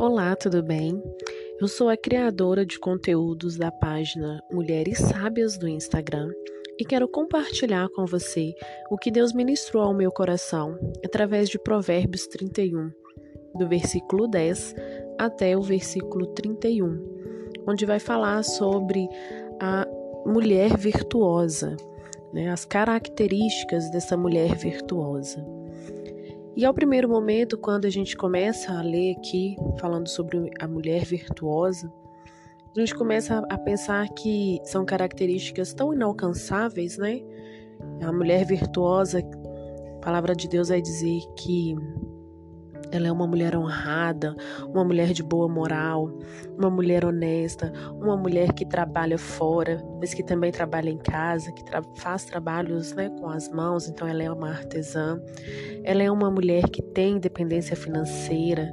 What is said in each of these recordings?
Olá, tudo bem? Eu sou a criadora de conteúdos da página Mulheres Sábias do Instagram e quero compartilhar com você o que Deus ministrou ao meu coração através de Provérbios 31, do versículo 10 até o versículo 31, onde vai falar sobre a mulher virtuosa, né, as características dessa mulher virtuosa. E ao primeiro momento, quando a gente começa a ler aqui, falando sobre a mulher virtuosa, a gente começa a pensar que são características tão inalcançáveis, né? A mulher virtuosa, a palavra de Deus vai dizer que ela é uma mulher honrada, uma mulher de boa moral, uma mulher honesta, uma mulher que trabalha fora, mas que também trabalha em casa, que tra faz trabalhos né, com as mãos, então ela é uma artesã. Ela é uma mulher que tem independência financeira,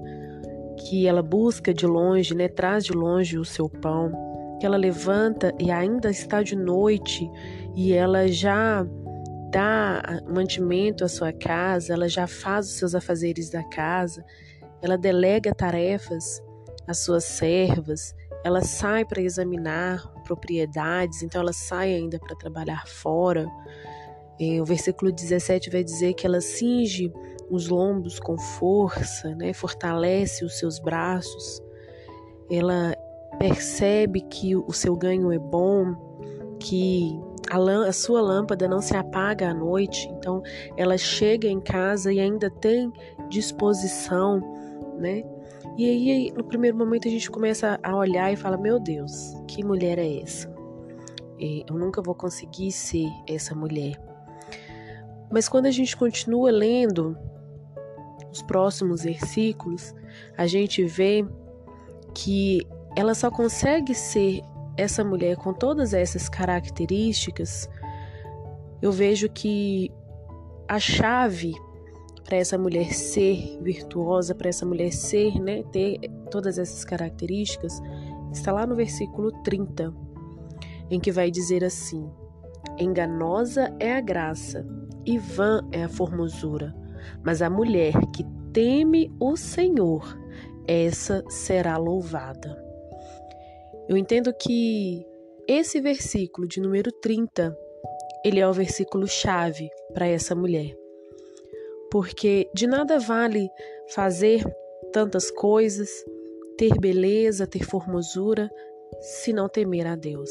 que ela busca de longe, né, traz de longe o seu pão, que ela levanta e ainda está de noite e ela já dá mantimento à sua casa, ela já faz os seus afazeres da casa, ela delega tarefas às suas servas, ela sai para examinar propriedades, então ela sai ainda para trabalhar fora. É, o versículo 17 vai dizer que ela cinge os lombos com força, né? fortalece os seus braços, ela percebe que o seu ganho é bom, que a, a sua lâmpada não se apaga à noite, então ela chega em casa e ainda tem disposição, né? E aí, no primeiro momento, a gente começa a olhar e fala: Meu Deus, que mulher é essa? Eu nunca vou conseguir ser essa mulher. Mas quando a gente continua lendo os próximos versículos, a gente vê que ela só consegue ser essa mulher com todas essas características, eu vejo que a chave para essa mulher ser virtuosa, para essa mulher ser, né, ter todas essas características, está lá no versículo 30, em que vai dizer assim: Enganosa é a graça e vã é a formosura, mas a mulher que teme o Senhor, essa será louvada. Eu entendo que esse versículo de número 30, ele é o versículo chave para essa mulher. Porque de nada vale fazer tantas coisas, ter beleza, ter formosura, se não temer a Deus.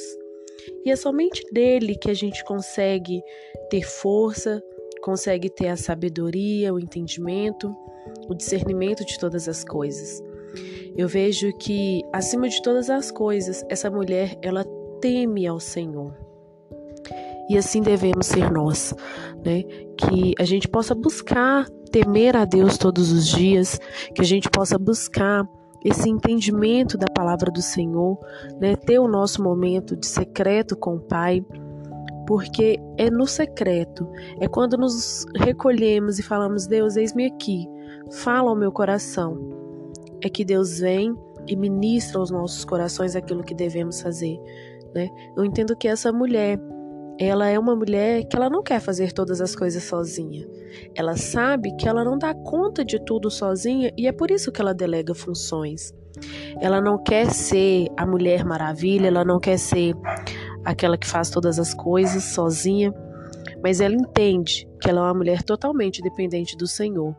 E é somente dele que a gente consegue ter força, consegue ter a sabedoria, o entendimento, o discernimento de todas as coisas. Eu vejo que, acima de todas as coisas, essa mulher, ela teme ao Senhor. E assim devemos ser nós, né? Que a gente possa buscar temer a Deus todos os dias, que a gente possa buscar esse entendimento da palavra do Senhor, né? Ter o nosso momento de secreto com o Pai, porque é no secreto, é quando nos recolhemos e falamos: Deus, eis-me aqui, fala ao meu coração é que Deus vem e ministra aos nossos corações aquilo que devemos fazer, né? Eu entendo que essa mulher, ela é uma mulher que ela não quer fazer todas as coisas sozinha. Ela sabe que ela não dá conta de tudo sozinha e é por isso que ela delega funções. Ela não quer ser a mulher maravilha, ela não quer ser aquela que faz todas as coisas sozinha, mas ela entende que ela é uma mulher totalmente dependente do Senhor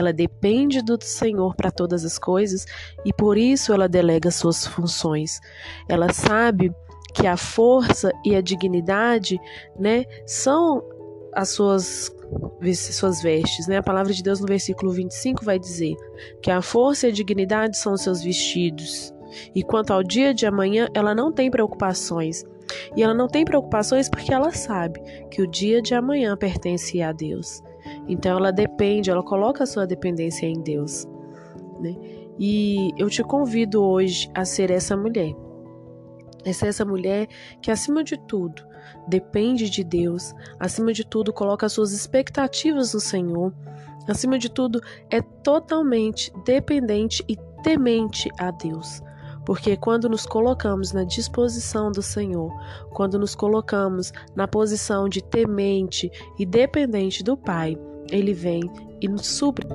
ela depende do Senhor para todas as coisas e por isso ela delega suas funções. Ela sabe que a força e a dignidade, né, são as suas suas vestes, né? A palavra de Deus no versículo 25 vai dizer que a força e a dignidade são os seus vestidos. E quanto ao dia de amanhã, ela não tem preocupações. E ela não tem preocupações porque ela sabe que o dia de amanhã pertence a Deus. Então ela depende, ela coloca a sua dependência em Deus. Né? E eu te convido hoje a ser essa mulher. É ser essa mulher que, acima de tudo, depende de Deus, acima de tudo, coloca as suas expectativas no Senhor, acima de tudo, é totalmente dependente e temente a Deus. Porque quando nos colocamos na disposição do Senhor, quando nos colocamos na posição de temente e dependente do Pai, Ele vem e nos supre.